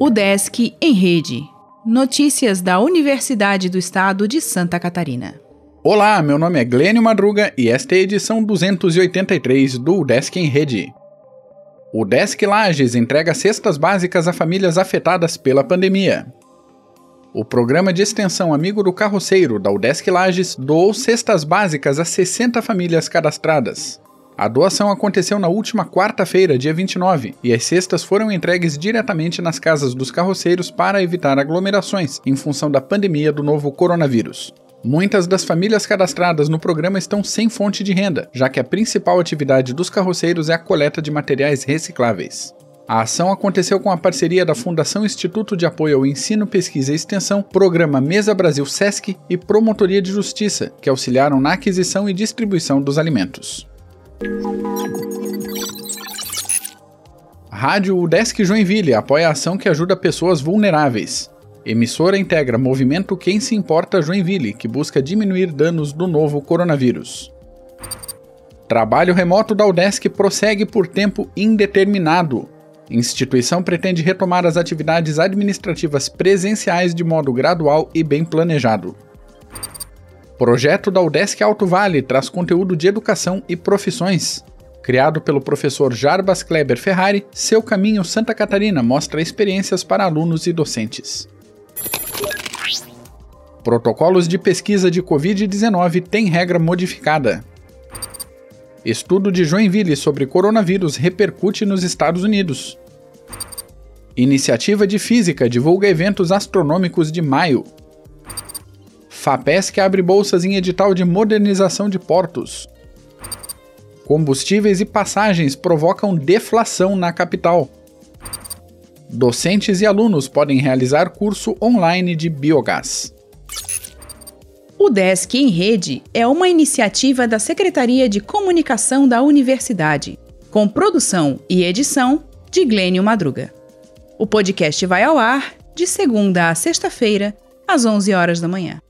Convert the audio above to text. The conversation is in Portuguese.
O Desk em Rede. Notícias da Universidade do Estado de Santa Catarina. Olá, meu nome é Glênio Madruga e esta é a edição 283 do Desk em Rede. O Desk Lages entrega cestas básicas a famílias afetadas pela pandemia. O programa de extensão Amigo do Carroceiro da UDESC Lages doou cestas básicas a 60 famílias cadastradas. A doação aconteceu na última quarta-feira, dia 29, e as cestas foram entregues diretamente nas casas dos carroceiros para evitar aglomerações em função da pandemia do novo coronavírus. Muitas das famílias cadastradas no programa estão sem fonte de renda, já que a principal atividade dos carroceiros é a coleta de materiais recicláveis. A ação aconteceu com a parceria da Fundação Instituto de Apoio ao Ensino, Pesquisa e Extensão, Programa Mesa Brasil SESC e Promotoria de Justiça, que auxiliaram na aquisição e distribuição dos alimentos. Rádio UDESC Joinville apoia a ação que ajuda pessoas vulneráveis. Emissora integra Movimento Quem Se Importa Joinville, que busca diminuir danos do novo coronavírus. Trabalho remoto da UDESC prossegue por tempo indeterminado. Instituição pretende retomar as atividades administrativas presenciais de modo gradual e bem planejado. Projeto da UDESC Alto Vale traz conteúdo de educação e profissões. Criado pelo professor Jarbas Kleber Ferrari, Seu Caminho Santa Catarina mostra experiências para alunos e docentes. Protocolos de pesquisa de Covid-19 têm regra modificada. Estudo de Joinville sobre coronavírus repercute nos Estados Unidos. Iniciativa de Física divulga eventos astronômicos de maio. FAPESC abre bolsas em edital de modernização de portos. Combustíveis e passagens provocam deflação na capital. Docentes e alunos podem realizar curso online de biogás. O Desk em Rede é uma iniciativa da Secretaria de Comunicação da Universidade, com produção e edição de Glênio Madruga. O podcast vai ao ar de segunda a sexta-feira, às 11 horas da manhã.